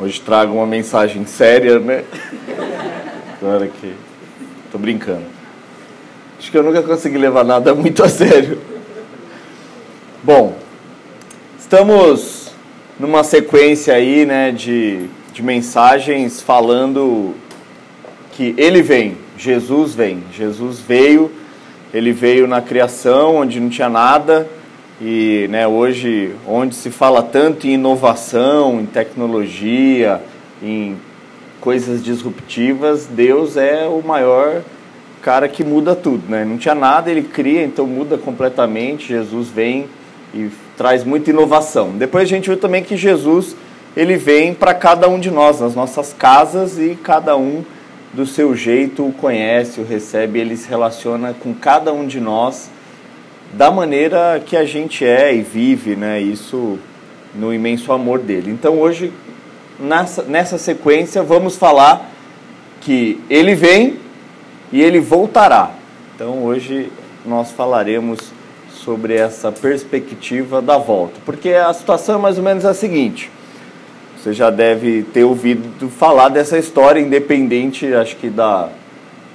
Hoje trago uma mensagem séria, né? Claro que. Tô brincando. Acho que eu nunca consegui levar nada muito a sério. Bom, estamos numa sequência aí, né, de, de mensagens falando que ele vem, Jesus vem. Jesus veio, ele veio na criação, onde não tinha nada e né, hoje, onde se fala tanto em inovação, em tecnologia, em coisas disruptivas, Deus é o maior cara que muda tudo. Né? Não tinha nada, ele cria, então muda completamente. Jesus vem e traz muita inovação. Depois a gente viu também que Jesus ele vem para cada um de nós, nas nossas casas, e cada um do seu jeito o conhece, o recebe, ele se relaciona com cada um de nós da maneira que a gente é e vive, né? Isso no imenso amor dele. Então hoje, nessa, nessa sequência, vamos falar que ele vem e ele voltará. Então hoje nós falaremos sobre essa perspectiva da volta, porque a situação é mais ou menos a seguinte. Você já deve ter ouvido falar dessa história, independente, acho que da,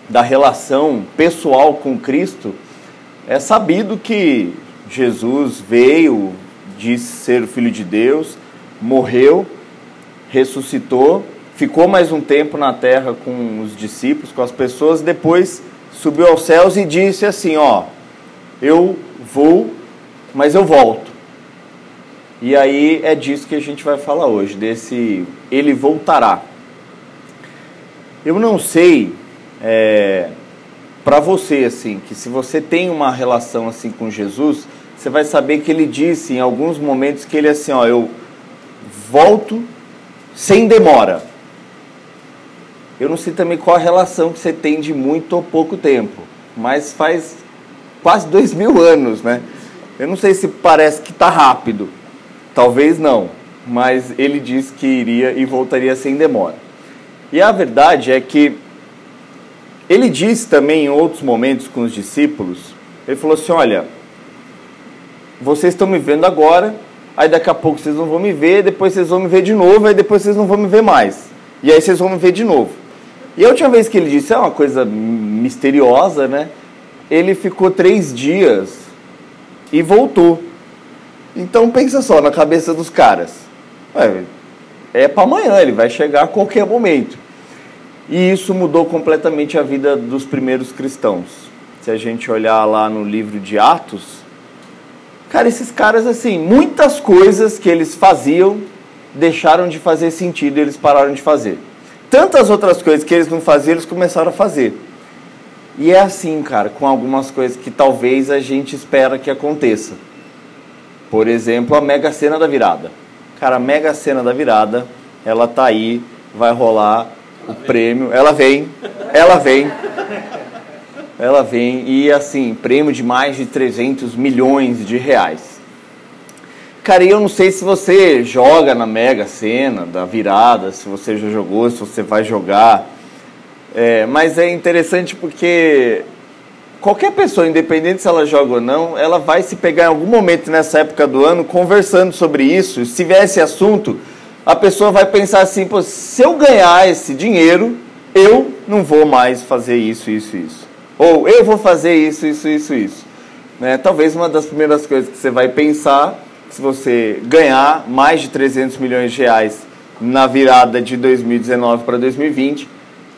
da relação pessoal com Cristo é sabido que Jesus veio, disse ser o Filho de Deus, morreu, ressuscitou, ficou mais um tempo na terra com os discípulos, com as pessoas, depois subiu aos céus e disse assim: Ó, eu vou, mas eu volto. E aí é disso que a gente vai falar hoje, desse ele voltará. Eu não sei é, para você assim, que se você tem uma relação assim com Jesus, você vai saber que ele disse em alguns momentos que ele assim, ó, eu volto sem demora. Eu não sei também qual a relação que você tem de muito ou pouco tempo, mas faz quase dois mil anos, né? Eu não sei se parece que está rápido, talvez não, mas ele disse que iria e voltaria sem demora. E a verdade é que ele disse também em outros momentos com os discípulos, ele falou assim: Olha, vocês estão me vendo agora, aí daqui a pouco vocês não vão me ver, depois vocês vão me ver de novo, aí depois vocês não vão me ver mais. E aí vocês vão me ver de novo. E a última vez que ele disse, é uma coisa misteriosa, né? Ele ficou três dias e voltou. Então pensa só na cabeça dos caras. é para amanhã, ele vai chegar a qualquer momento. E isso mudou completamente a vida dos primeiros cristãos. Se a gente olhar lá no livro de Atos, cara, esses caras, assim, muitas coisas que eles faziam deixaram de fazer sentido e eles pararam de fazer. Tantas outras coisas que eles não faziam, eles começaram a fazer. E é assim, cara, com algumas coisas que talvez a gente espera que aconteça. Por exemplo, a Mega Sena da Virada. Cara, a Mega Sena da Virada, ela tá aí, vai rolar o prêmio. Ela vem, ela vem. Ela vem e assim, prêmio de mais de 300 milhões de reais. Cara, eu não sei se você joga na Mega Sena da virada, se você já jogou, se você vai jogar. É, mas é interessante porque qualquer pessoa, independente se ela joga ou não, ela vai se pegar em algum momento nessa época do ano conversando sobre isso. Se tiver esse assunto, a pessoa vai pensar assim: se eu ganhar esse dinheiro, eu não vou mais fazer isso, isso, isso. Ou eu vou fazer isso, isso, isso, isso. Né? Talvez uma das primeiras coisas que você vai pensar, se você ganhar mais de 300 milhões de reais na virada de 2019 para 2020,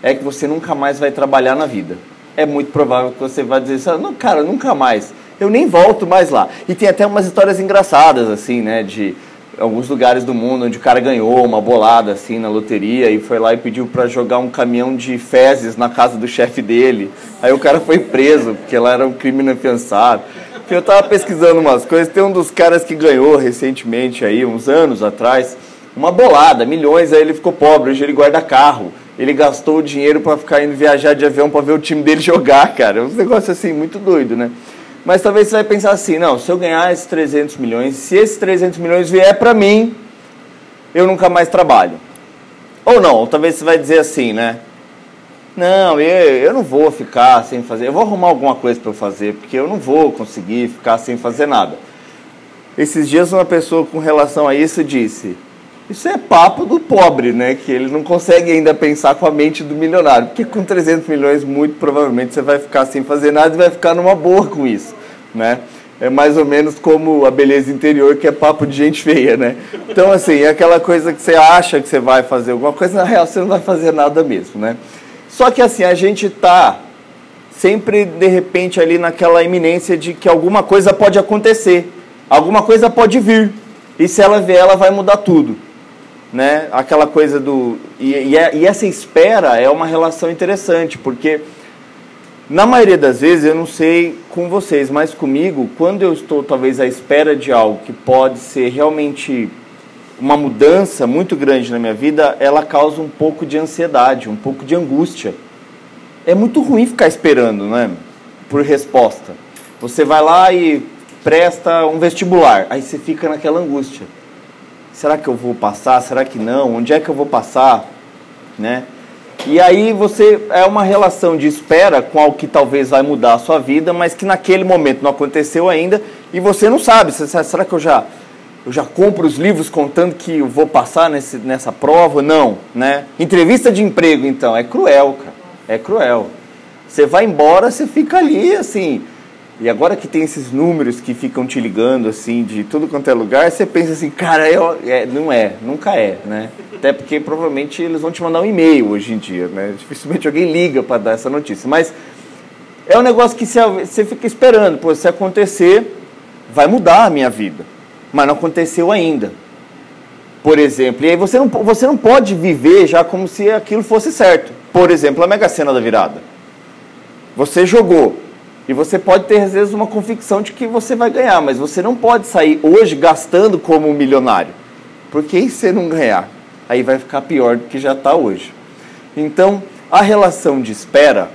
é que você nunca mais vai trabalhar na vida. É muito provável que você vai dizer assim, não, cara, nunca mais. Eu nem volto mais lá. E tem até umas histórias engraçadas, assim, né? De alguns lugares do mundo onde o cara ganhou uma bolada assim na loteria e foi lá e pediu para jogar um caminhão de fezes na casa do chefe dele. Aí o cara foi preso, porque lá era um crime inafiançado. Eu tava pesquisando umas coisas, tem um dos caras que ganhou recentemente aí, uns anos atrás, uma bolada, milhões, aí ele ficou pobre, hoje ele guarda carro. Ele gastou o dinheiro para ficar indo viajar de avião para ver o time dele jogar, cara. É um negócio assim muito doido, né? Mas talvez você vai pensar assim, não, se eu ganhar esses 300 milhões, se esses 300 milhões vier para mim, eu nunca mais trabalho. Ou não, ou talvez você vai dizer assim, né? Não, eu, eu não vou ficar sem fazer, eu vou arrumar alguma coisa para eu fazer, porque eu não vou conseguir ficar sem fazer nada. Esses dias uma pessoa com relação a isso disse, Isso é papo do pobre, né? Que ele não consegue ainda pensar com a mente do milionário. Porque com 300 milhões, muito provavelmente você vai ficar sem fazer nada e vai ficar numa boa com isso, né? É mais ou menos como a beleza interior, que é papo de gente feia, né? Então, assim, é aquela coisa que você acha que você vai fazer alguma coisa, na real você não vai fazer nada mesmo, né? Só que, assim, a gente está sempre, de repente, ali naquela iminência de que alguma coisa pode acontecer, alguma coisa pode vir, e se ela vier, ela vai mudar tudo né? Aquela coisa do e, e, é, e, essa espera é uma relação interessante porque na maioria das vezes eu não sei com vocês, mas comigo quando eu estou talvez à espera de algo que pode ser realmente uma mudança muito grande na minha vida, ela causa um pouco de ansiedade, um pouco de angústia. É muito ruim ficar esperando, né? Por resposta. Você vai lá e presta um vestibular, aí você fica naquela angústia será que eu vou passar? Será que não? Onde é que eu vou passar? Né? E aí você é uma relação de espera com algo que talvez vai mudar a sua vida, mas que naquele momento não aconteceu ainda e você não sabe. Será que eu já eu já compro os livros contando que eu vou passar nesse, nessa prova? Não, né? Entrevista de emprego, então, é cruel, cara. É cruel. Você vai embora, você fica ali, assim, e agora que tem esses números que ficam te ligando, assim, de tudo quanto é lugar, você pensa assim, cara, eu, é, não é, nunca é, né? Até porque provavelmente eles vão te mandar um e-mail hoje em dia, né? Dificilmente alguém liga para dar essa notícia. Mas é um negócio que você fica esperando, pô, se acontecer, vai mudar a minha vida. Mas não aconteceu ainda. Por exemplo, e aí você não, você não pode viver já como se aquilo fosse certo. Por exemplo, a Mega Sena da virada. Você jogou, e você pode ter, às vezes, uma convicção de que você vai ganhar, mas você não pode sair hoje gastando como um milionário. Porque e se não ganhar? Aí vai ficar pior do que já está hoje. Então, a relação de espera,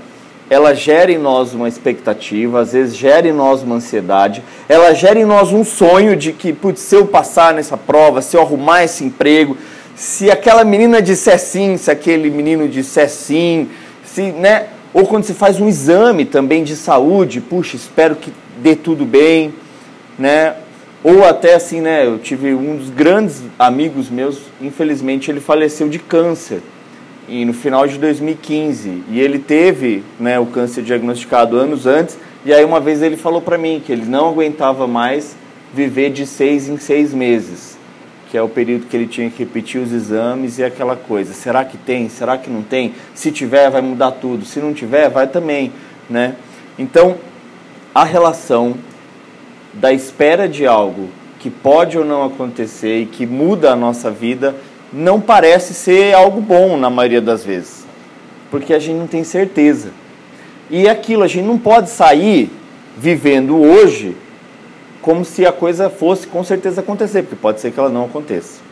ela gera em nós uma expectativa, às vezes gera em nós uma ansiedade, ela gera em nós um sonho de que, putz, se eu passar nessa prova, se eu arrumar esse emprego, se aquela menina disser sim, se aquele menino disser sim, se, né, ou quando se faz um exame também de saúde, puxa, espero que dê tudo bem, né? Ou até assim, né? Eu tive um dos grandes amigos meus, infelizmente ele faleceu de câncer e no final de 2015 e ele teve, né, o câncer diagnosticado anos antes e aí uma vez ele falou para mim que ele não aguentava mais viver de seis em seis meses que é o período que ele tinha que repetir os exames e aquela coisa. Será que tem? Será que não tem? Se tiver, vai mudar tudo. Se não tiver, vai também, né? Então, a relação da espera de algo que pode ou não acontecer e que muda a nossa vida não parece ser algo bom na maioria das vezes, porque a gente não tem certeza. E aquilo, a gente não pode sair vivendo hoje como se a coisa fosse com certeza acontecer, porque pode ser que ela não aconteça.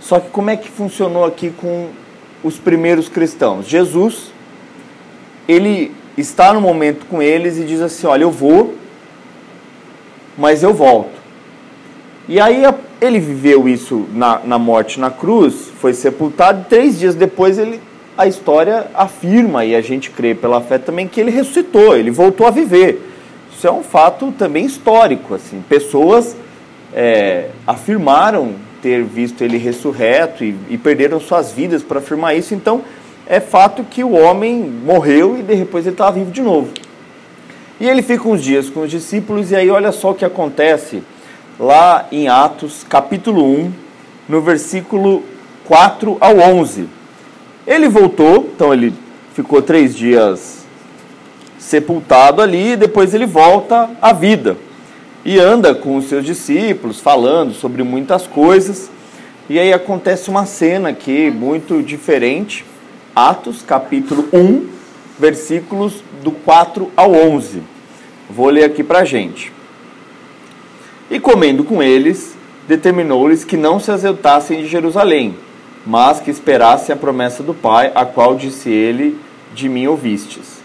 Só que como é que funcionou aqui com os primeiros cristãos? Jesus, ele está no momento com eles e diz assim: Olha, eu vou, mas eu volto. E aí ele viveu isso na, na morte na cruz, foi sepultado, três dias depois ele, a história afirma, e a gente crê pela fé também, que ele ressuscitou, ele voltou a viver. Isso é um fato também histórico. Assim. Pessoas é, afirmaram ter visto ele ressurreto e, e perderam suas vidas para afirmar isso. Então, é fato que o homem morreu e depois ele estava vivo de novo. E ele fica uns dias com os discípulos, e aí olha só o que acontece lá em Atos, capítulo 1, no versículo 4 ao 11. Ele voltou, então ele ficou três dias sepultado ali e depois ele volta à vida. E anda com os seus discípulos, falando sobre muitas coisas. E aí acontece uma cena aqui muito diferente. Atos, capítulo 1, versículos do 4 ao 11. Vou ler aqui para a gente. E comendo com eles, determinou-lhes que não se azeitassem de Jerusalém, mas que esperassem a promessa do Pai, a qual disse ele: De mim ouvistes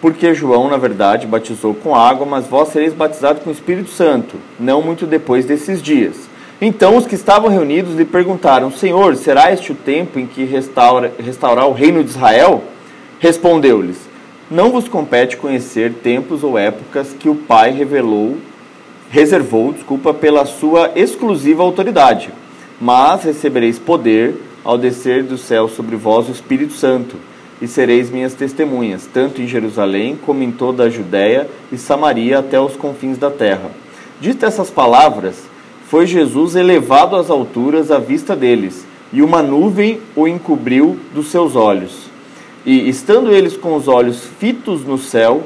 porque João, na verdade, batizou com água, mas vós sereis batizados com o Espírito Santo, não muito depois desses dias. Então os que estavam reunidos lhe perguntaram: Senhor, será este o tempo em que restaura, restaurar o reino de Israel? Respondeu-lhes: Não vos compete conhecer tempos ou épocas que o Pai revelou, reservou, desculpa, pela sua exclusiva autoridade. mas recebereis poder ao descer do céu sobre vós o Espírito Santo, e sereis minhas testemunhas, tanto em Jerusalém como em toda a Judéia e Samaria até os confins da terra. Dito essas palavras, foi Jesus elevado às alturas à vista deles, e uma nuvem o encobriu dos seus olhos. E estando eles com os olhos fitos no céu,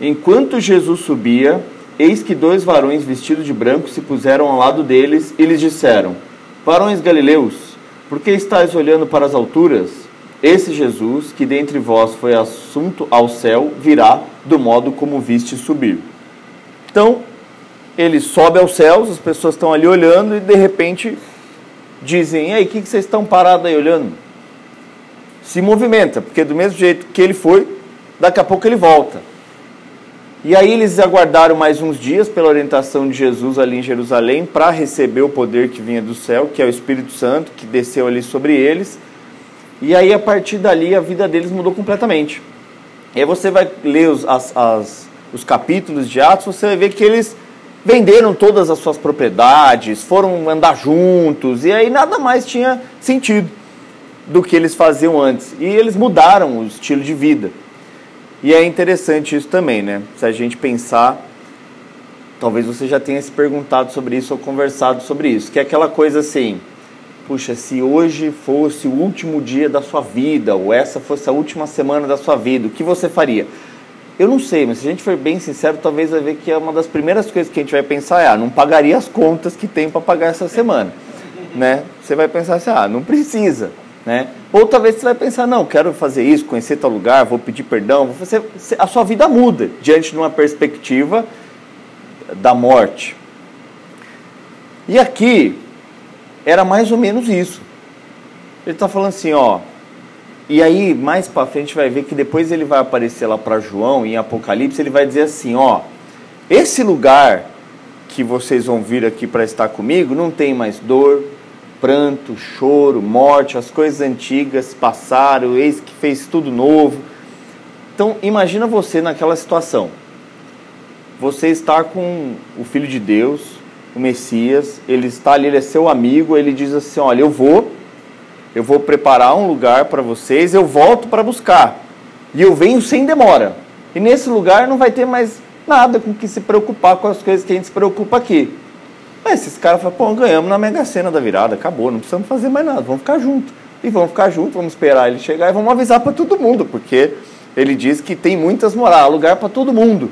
enquanto Jesus subia, eis que dois varões vestidos de branco se puseram ao lado deles e lhes disseram: Varões galileus, por que estáis olhando para as alturas? Esse Jesus, que dentre vós foi assunto ao céu, virá do modo como viste subir. Então, ele sobe aos céus, as pessoas estão ali olhando e de repente dizem: Ei, o que, que vocês estão parados aí olhando? Se movimenta, porque do mesmo jeito que ele foi, daqui a pouco ele volta. E aí eles aguardaram mais uns dias pela orientação de Jesus ali em Jerusalém para receber o poder que vinha do céu, que é o Espírito Santo, que desceu ali sobre eles. E aí a partir dali a vida deles mudou completamente. E aí você vai ler os, as, as, os capítulos de Atos, você vai ver que eles venderam todas as suas propriedades, foram andar juntos, e aí nada mais tinha sentido do que eles faziam antes. E eles mudaram o estilo de vida. E é interessante isso também, né? Se a gente pensar, talvez você já tenha se perguntado sobre isso ou conversado sobre isso, que é aquela coisa assim, puxa, se hoje fosse o último dia da sua vida, ou essa fosse a última semana da sua vida, o que você faria? Eu não sei, mas se a gente for bem sincero, talvez vai ver que é uma das primeiras coisas que a gente vai pensar é, ah, não pagaria as contas que tem para pagar essa semana, né? Você vai pensar assim, ah, não precisa. Né? Ou talvez você vai pensar, não, quero fazer isso, conhecer tal lugar, vou pedir perdão. Vou fazer... A sua vida muda diante de uma perspectiva da morte. E aqui era mais ou menos isso. Ele está falando assim, ó. E aí, mais para frente, vai ver que depois ele vai aparecer lá para João, em Apocalipse, ele vai dizer assim: ó, esse lugar que vocês vão vir aqui para estar comigo não tem mais dor, pranto, choro, morte, as coisas antigas passaram, eis que fez tudo novo. Então, imagina você naquela situação. Você está com o Filho de Deus, o Messias, ele está ali, ele é seu amigo, ele diz assim: Olha, eu vou, eu vou preparar um lugar para vocês, eu volto para buscar, e eu venho sem demora. E nesse lugar não vai ter mais nada com que se preocupar com as coisas que a gente se preocupa aqui. Aí esses caras falam, pô, ganhamos na Mega Sena da virada, acabou, não precisamos fazer mais nada, vamos ficar juntos. E vamos ficar juntos, vamos esperar ele chegar e vamos avisar para todo mundo, porque ele diz que tem muitas moradas, lugar para todo mundo.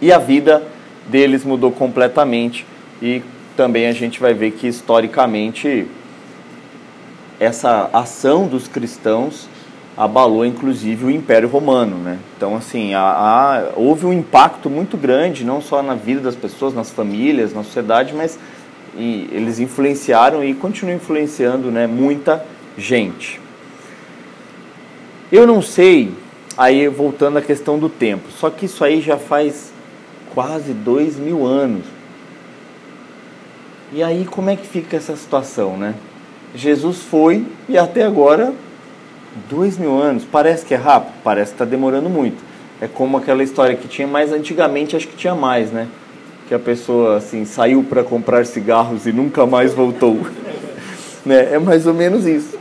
E a vida deles mudou completamente e também a gente vai ver que historicamente essa ação dos cristãos abalou inclusive o Império Romano, né? Então assim, a, a, houve um impacto muito grande, não só na vida das pessoas, nas famílias, na sociedade, mas e, eles influenciaram e continuam influenciando, né, muita gente. Eu não sei, aí voltando à questão do tempo, só que isso aí já faz quase dois mil anos. E aí como é que fica essa situação, né? Jesus foi e até agora Dois mil anos, parece que é rápido? Parece que está demorando muito. É como aquela história que tinha mais antigamente, acho que tinha mais, né? Que a pessoa assim saiu para comprar cigarros e nunca mais voltou. né? É mais ou menos isso.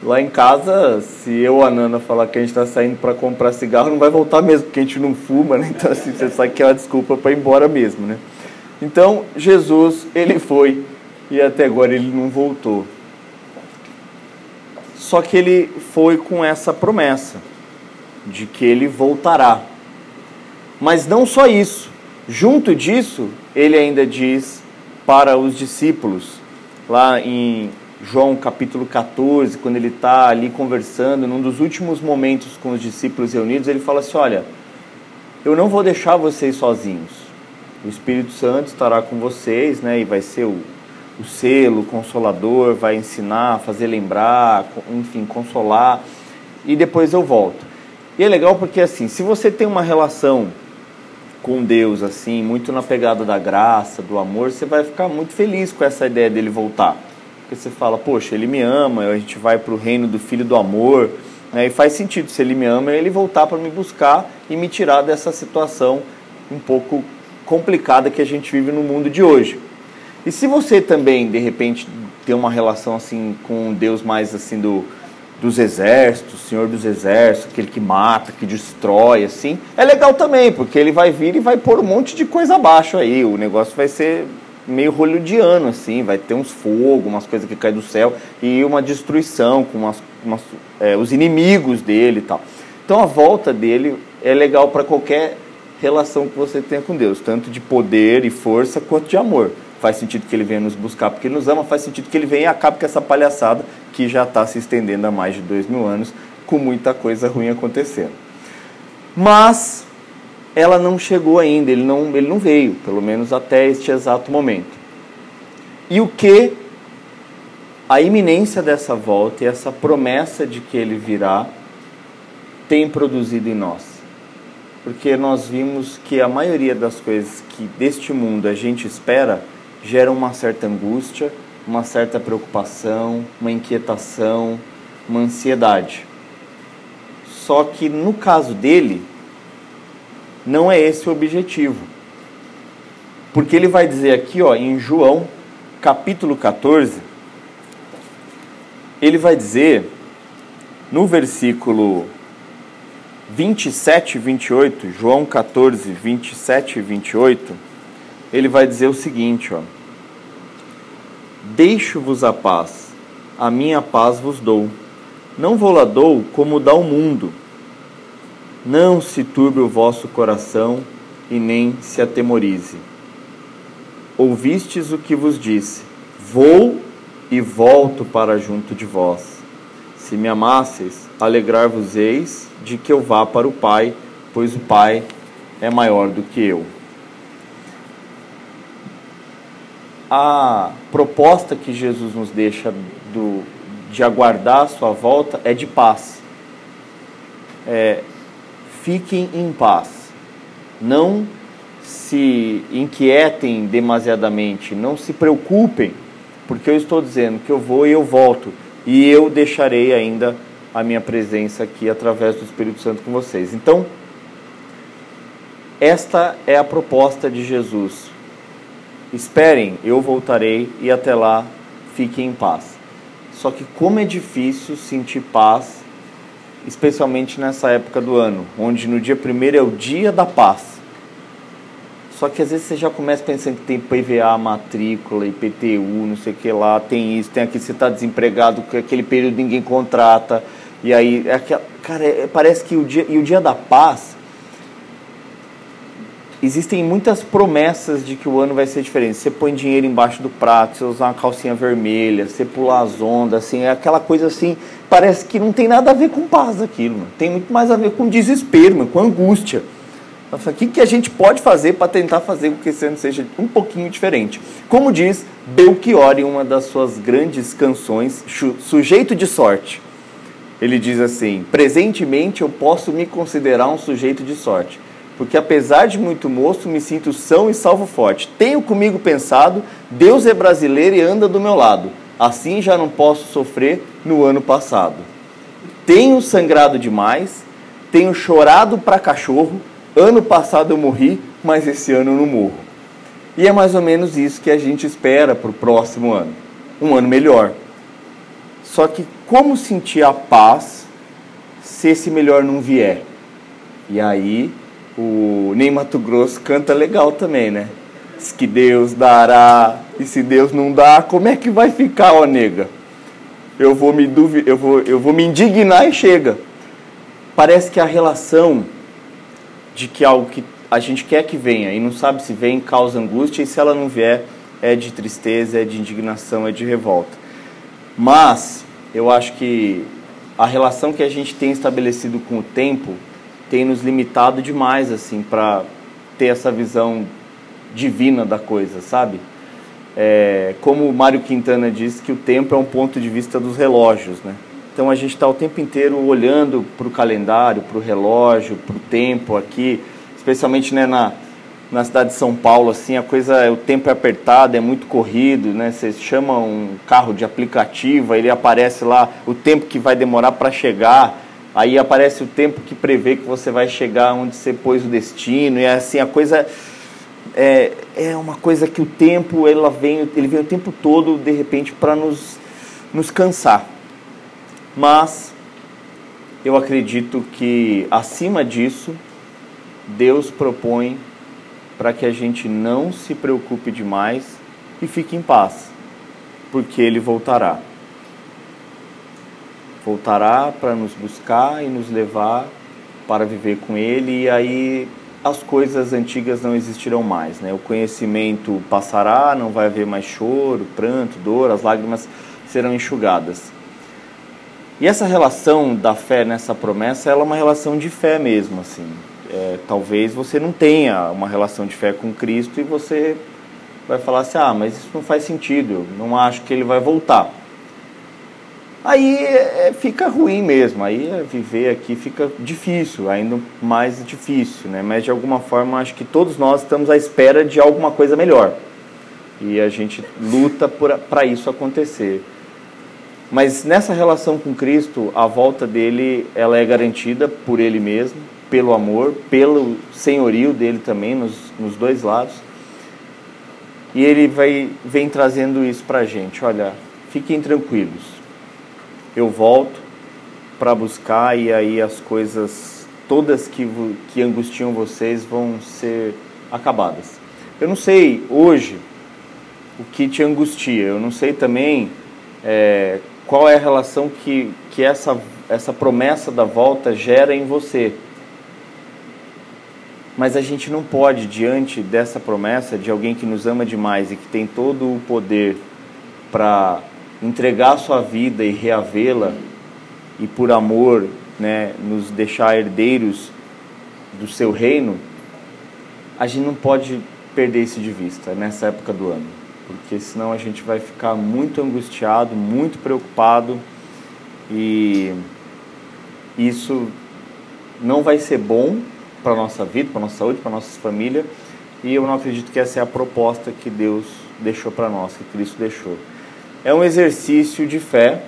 Lá em casa, se eu a Nana falar que a gente está saindo para comprar cigarro, não vai voltar mesmo, porque a gente não fuma, né? Então assim, você sabe que é uma desculpa para ir embora mesmo, né? Então, Jesus, ele foi e até agora ele não voltou. Só que ele foi com essa promessa de que ele voltará. Mas não só isso. Junto disso, ele ainda diz para os discípulos, lá em João capítulo 14, quando ele está ali conversando, num dos últimos momentos com os discípulos reunidos, ele fala assim: Olha, eu não vou deixar vocês sozinhos. O Espírito Santo estará com vocês, né? E vai ser o o selo, o consolador, vai ensinar, fazer lembrar, enfim, consolar, e depois eu volto. E é legal porque assim, se você tem uma relação com Deus assim, muito na pegada da graça, do amor, você vai ficar muito feliz com essa ideia dele voltar. Porque você fala, poxa, ele me ama, a gente vai para o reino do filho do amor, né? e faz sentido, se ele me ama, ele voltar para me buscar e me tirar dessa situação um pouco complicada que a gente vive no mundo de hoje. E se você também, de repente, ter uma relação assim com Deus mais assim do dos exércitos, Senhor dos exércitos, aquele que mata, que destrói, assim, é legal também, porque ele vai vir e vai pôr um monte de coisa abaixo aí. O negócio vai ser meio hollywoodiano, assim, vai ter uns fogos, umas coisas que caem do céu e uma destruição com umas, umas, é, os inimigos dele e tal. Então a volta dele é legal para qualquer relação que você tenha com Deus, tanto de poder e força quanto de amor. Faz sentido que ele venha nos buscar porque ele nos ama, faz sentido que ele venha e acabe com essa palhaçada que já está se estendendo há mais de dois mil anos, com muita coisa ruim acontecendo. Mas ela não chegou ainda, ele não, ele não veio, pelo menos até este exato momento. E o que a iminência dessa volta e essa promessa de que ele virá tem produzido em nós? Porque nós vimos que a maioria das coisas que deste mundo a gente espera geram uma certa angústia, uma certa preocupação, uma inquietação, uma ansiedade. Só que no caso dele, não é esse o objetivo. Porque ele vai dizer aqui, ó, em João, capítulo 14, ele vai dizer no versículo 27 e 28, João 14, 27 e 28, ele vai dizer o seguinte, ó: Deixo-vos a paz, a minha paz vos dou. Não vou lá dou como dá o mundo. Não se turbe o vosso coração e nem se atemorize. Ouvistes o que vos disse: Vou e volto para junto de vós. Se me amasseis, alegrar-vos-eis de que eu vá para o Pai, pois o Pai é maior do que eu. A proposta que Jesus nos deixa do, de aguardar a sua volta é de paz. É, fiquem em paz. Não se inquietem demasiadamente, não se preocupem, porque eu estou dizendo que eu vou e eu volto, e eu deixarei ainda a minha presença aqui através do Espírito Santo com vocês. Então, esta é a proposta de Jesus. Esperem, eu voltarei e até lá fiquem em paz. Só que como é difícil sentir paz especialmente nessa época do ano, onde no dia primeiro é o dia da paz. Só que às vezes você já começa pensando que tem PVA, matrícula, IPTU, não sei o que lá, tem isso, tem aqui, você está desempregado, que aquele período ninguém contrata, e aí, é aquela, cara, é, parece que o dia, e o dia da paz existem muitas promessas de que o ano vai ser diferente. Você põe dinheiro embaixo do prato, você usar uma calcinha vermelha, você pular as ondas, assim, é aquela coisa assim, parece que não tem nada a ver com paz aquilo, mano. tem muito mais a ver com desespero, mano, com angústia. O que, que a gente pode fazer para tentar fazer com que esse ano seja um pouquinho diferente? Como diz Belchior em uma das suas grandes canções, Sujeito de Sorte. Ele diz assim: Presentemente eu posso me considerar um sujeito de sorte porque apesar de muito moço, me sinto são e salvo forte. Tenho comigo pensado, Deus é brasileiro e anda do meu lado. Assim já não posso sofrer no ano passado. Tenho sangrado demais, tenho chorado para cachorro. Ano passado eu morri, mas esse ano eu não morro. E é mais ou menos isso que a gente espera para o próximo ano. Um ano melhor. Só que como sentir a paz se esse melhor não vier? E aí o Ney Mato Grosso canta legal também, né? Diz que Deus dará, e se Deus não dá, como é que vai ficar, ó nega? Eu vou me duvi eu vou, eu vou me indignar e chega. Parece que a relação de que algo que a gente quer que venha e não sabe se vem causa angústia e se ela não vier é de tristeza, é de indignação, é de revolta. Mas eu acho que a relação que a gente tem estabelecido com o tempo tem nos limitado demais assim para ter essa visão divina da coisa, sabe? É, como o Mário Quintana disse que o tempo é um ponto de vista dos relógios, né? Então a gente está o tempo inteiro olhando para o calendário, para o relógio, para o tempo aqui, especialmente né, na, na cidade de São Paulo, assim, a coisa, o tempo é apertado, é muito corrido, né? Você chama um carro de aplicativo, ele aparece lá o tempo que vai demorar para chegar aí aparece o tempo que prevê que você vai chegar onde você pôs o destino, e assim, a coisa é, é uma coisa que o tempo ela vem, ele vem o tempo todo de repente para nos, nos cansar. Mas eu acredito que acima disso Deus propõe para que a gente não se preocupe demais e fique em paz, porque Ele voltará. Voltará para nos buscar e nos levar para viver com Ele, e aí as coisas antigas não existirão mais. Né? O conhecimento passará, não vai haver mais choro, pranto, dor, as lágrimas serão enxugadas. E essa relação da fé nessa promessa, ela é uma relação de fé mesmo, assim. É, talvez você não tenha uma relação de fé com Cristo e você vai falar assim, ah, mas isso não faz sentido, não acho que ele vai voltar. Aí é, fica ruim mesmo, aí é viver aqui fica difícil, ainda mais difícil, né? Mas de alguma forma acho que todos nós estamos à espera de alguma coisa melhor. E a gente luta para isso acontecer. Mas nessa relação com Cristo, a volta dele ela é garantida por ele mesmo, pelo amor, pelo senhorio dele também, nos, nos dois lados. E ele vai, vem trazendo isso para a gente. Olha, fiquem tranquilos. Eu volto para buscar e aí as coisas todas que, que angustiam vocês vão ser acabadas. Eu não sei hoje o que te angustia. Eu não sei também é, qual é a relação que, que essa, essa promessa da volta gera em você. Mas a gente não pode, diante dessa promessa de alguém que nos ama demais e que tem todo o poder para entregar a sua vida e reavê-la, e por amor né, nos deixar herdeiros do seu reino, a gente não pode perder isso de vista nessa época do ano, porque senão a gente vai ficar muito angustiado, muito preocupado e isso não vai ser bom para a nossa vida, para a nossa saúde, para a nossa família. E eu não acredito que essa é a proposta que Deus deixou para nós, que Cristo deixou. É um exercício de fé,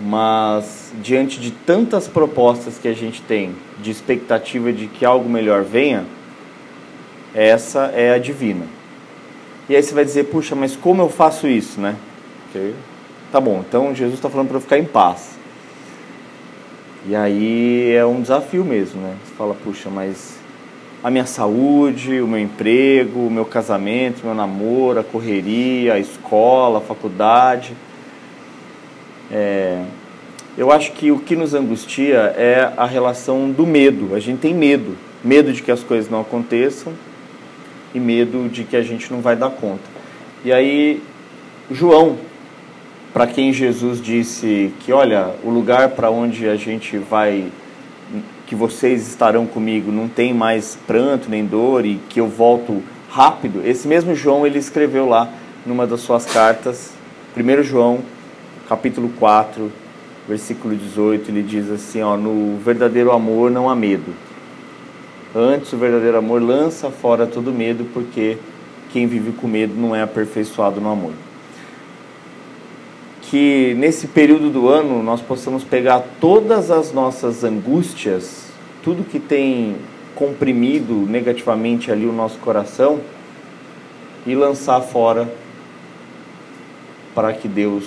mas diante de tantas propostas que a gente tem, de expectativa de que algo melhor venha, essa é a divina. E aí você vai dizer, puxa, mas como eu faço isso, né? Okay. Tá bom, então Jesus está falando para eu ficar em paz. E aí é um desafio mesmo, né? Você fala, puxa, mas a minha saúde, o meu emprego, o meu casamento, meu namoro, a correria, a escola, a faculdade. É, eu acho que o que nos angustia é a relação do medo. A gente tem medo. Medo de que as coisas não aconteçam e medo de que a gente não vai dar conta. E aí, João, para quem Jesus disse que, olha, o lugar para onde a gente vai, que vocês estarão comigo, não tem mais pranto nem dor e que eu volto rápido. Esse mesmo João ele escreveu lá numa das suas cartas, 1 João, capítulo 4, versículo 18, ele diz assim, ó, no verdadeiro amor não há medo. Antes o verdadeiro amor lança fora todo medo, porque quem vive com medo não é aperfeiçoado no amor que nesse período do ano nós possamos pegar todas as nossas angústias, tudo que tem comprimido negativamente ali o nosso coração e lançar fora para que Deus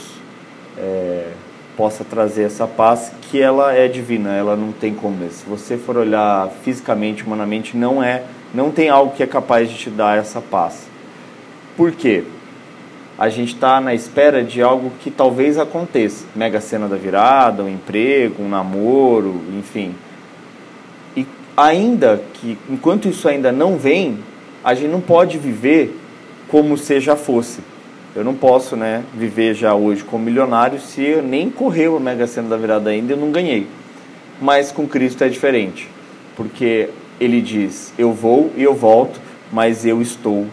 é, possa trazer essa paz que ela é divina, ela não tem como. Se você for olhar fisicamente, humanamente, não é, não tem algo que é capaz de te dar essa paz. Por quê? A gente está na espera de algo que talvez aconteça. Mega cena da virada, um emprego, um namoro, enfim. E ainda que, enquanto isso ainda não vem, a gente não pode viver como se já fosse. Eu não posso né, viver já hoje como milionário se eu nem correu a Mega Sena da virada ainda e eu não ganhei. Mas com Cristo é diferente, porque ele diz: Eu vou e eu volto, mas eu estou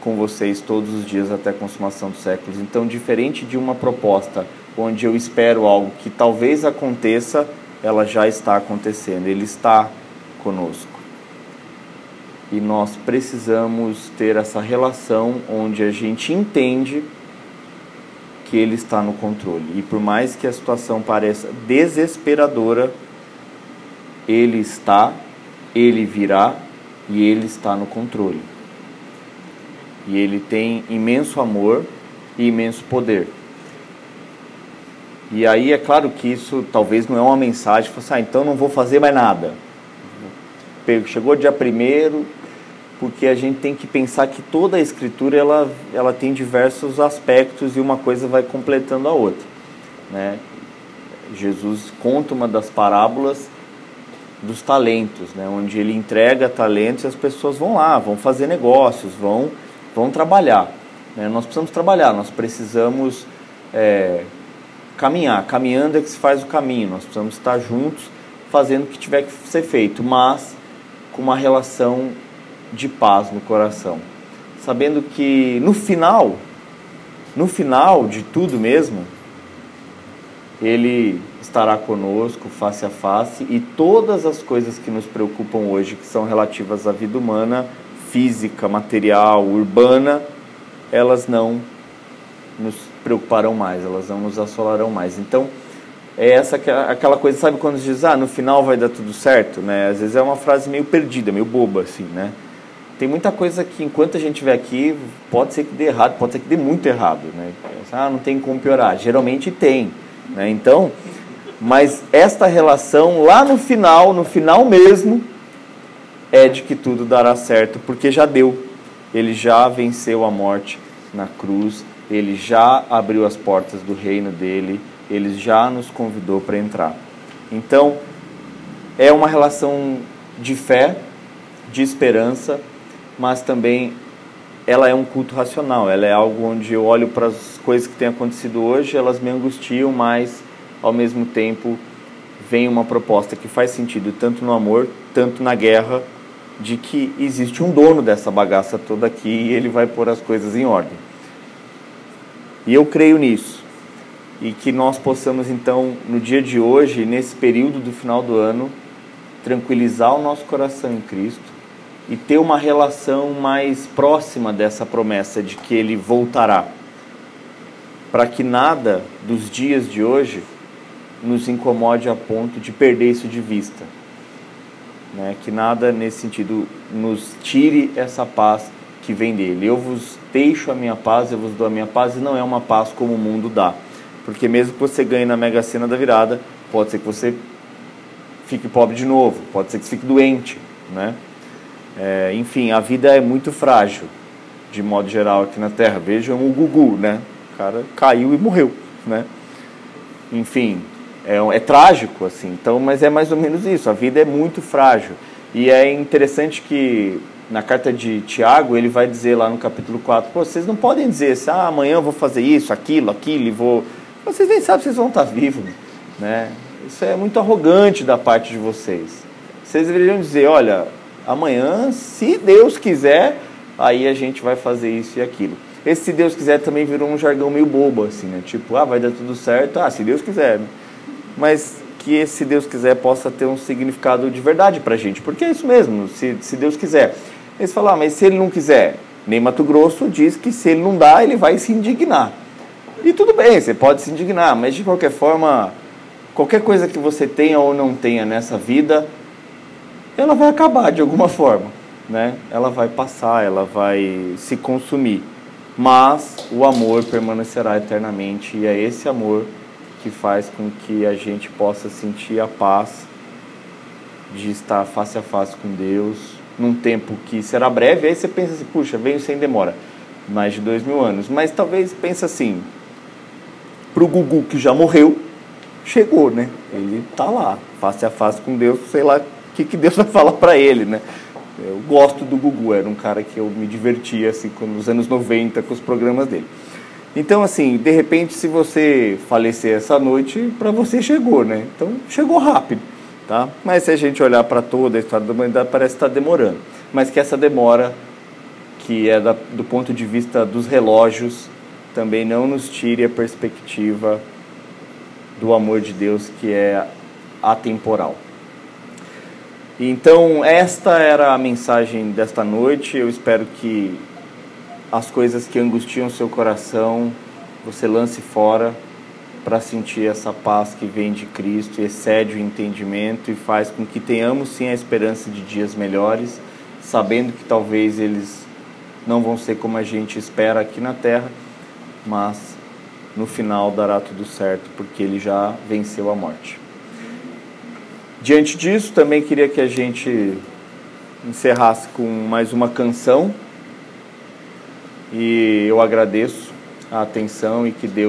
com vocês todos os dias até a consumação dos séculos. Então, diferente de uma proposta onde eu espero algo que talvez aconteça, ela já está acontecendo, ele está conosco. E nós precisamos ter essa relação onde a gente entende que ele está no controle. E por mais que a situação pareça desesperadora, ele está, ele virá e Ele está no controle. E Ele tem imenso amor e imenso poder. E aí é claro que isso talvez não é uma mensagem, assim, ah, então não vou fazer mais nada. Chegou dia primeiro, porque a gente tem que pensar que toda a escritura ela, ela tem diversos aspectos e uma coisa vai completando a outra. Né? Jesus conta uma das parábolas dos talentos, né? onde ele entrega talentos e as pessoas vão lá, vão fazer negócios, vão, vão trabalhar. Né? Nós precisamos trabalhar, nós precisamos é, caminhar. Caminhando é que se faz o caminho. Nós precisamos estar juntos fazendo o que tiver que ser feito, mas com uma relação de paz no coração. Sabendo que no final, no final de tudo mesmo, Ele estará conosco face a face e todas as coisas que nos preocupam hoje, que são relativas à vida humana, física, material, urbana, elas não nos preocuparão mais, elas não nos assolarão mais. Então, é essa aquela coisa, sabe quando diz, ah, no final vai dar tudo certo, né? Às vezes é uma frase meio perdida, meio boba, assim, né? Tem muita coisa que enquanto a gente estiver aqui, pode ser que dê errado, pode ser que dê muito errado, né? Ah, não tem como piorar. Geralmente tem, né? Então, mas esta relação lá no final, no final mesmo, é de que tudo dará certo, porque já deu. Ele já venceu a morte na cruz, ele já abriu as portas do reino dele, ele já nos convidou para entrar. Então, é uma relação de fé, de esperança, mas também ela é um culto racional, ela é algo onde eu olho para as coisas que têm acontecido hoje, elas me angustiam, mas ao mesmo tempo vem uma proposta que faz sentido tanto no amor, tanto na guerra, de que existe um dono dessa bagaça toda aqui e ele vai pôr as coisas em ordem. E eu creio nisso. E que nós possamos, então, no dia de hoje, nesse período do final do ano, tranquilizar o nosso coração em Cristo e ter uma relação mais próxima dessa promessa de que Ele voltará. Para que nada dos dias de hoje nos incomode a ponto de perder isso de vista. Né? Que nada nesse sentido nos tire essa paz que vem dele. Eu vos deixo a minha paz, eu vos dou a minha paz, e não é uma paz como o mundo dá. Porque mesmo que você ganhe na mega cena da virada, pode ser que você fique pobre de novo, pode ser que você fique doente, né? É, enfim, a vida é muito frágil, de modo geral, aqui na Terra. Vejam o Gugu, né? O cara caiu e morreu, né? Enfim, é, é trágico, assim. Então, mas é mais ou menos isso. A vida é muito frágil. E é interessante que na carta de Tiago, ele vai dizer lá no capítulo 4, Pô, vocês não podem dizer assim, ah, amanhã eu vou fazer isso, aquilo, aquilo, e vou... Vocês nem sabem se vocês vão estar vivos, né? Isso é muito arrogante da parte de vocês. Vocês deveriam dizer, olha, amanhã, se Deus quiser, aí a gente vai fazer isso e aquilo. Esse se Deus quiser também virou um jargão meio bobo, assim, né? Tipo, ah, vai dar tudo certo, ah, se Deus quiser. Né? Mas que se Deus quiser, possa ter um significado de verdade pra gente, porque é isso mesmo, se, se Deus quiser. Eles falam, ah, mas se ele não quiser? Nem Mato Grosso diz que se ele não dá, ele vai se indignar. E tudo bem, você pode se indignar, mas de qualquer forma, qualquer coisa que você tenha ou não tenha nessa vida, ela vai acabar de alguma forma, né? Ela vai passar, ela vai se consumir. Mas o amor permanecerá eternamente e é esse amor que faz com que a gente possa sentir a paz de estar face a face com Deus, num tempo que será breve, aí você pensa assim, puxa, veio sem demora, mais de dois mil anos. Mas talvez pense assim, para o Gugu que já morreu, chegou, né? Ele está lá, face a face com Deus, sei lá o que, que Deus vai falar para ele, né? Eu gosto do Gugu, era um cara que eu me divertia assim nos anos 90 com os programas dele. Então, assim, de repente, se você falecer essa noite, para você chegou, né? Então, chegou rápido. Tá? Mas se a gente olhar para toda a história da humanidade, parece estar tá demorando. Mas que essa demora, que é da, do ponto de vista dos relógios, também não nos tire a perspectiva do amor de Deus que é atemporal. Então, esta era a mensagem desta noite. Eu espero que as coisas que angustiam seu coração você lance fora para sentir essa paz que vem de Cristo, excede o entendimento e faz com que tenhamos sim a esperança de dias melhores, sabendo que talvez eles não vão ser como a gente espera aqui na terra, mas no final dará tudo certo, porque ele já venceu a morte. Diante disso, também queria que a gente encerrasse com mais uma canção. E eu agradeço a atenção e que Deus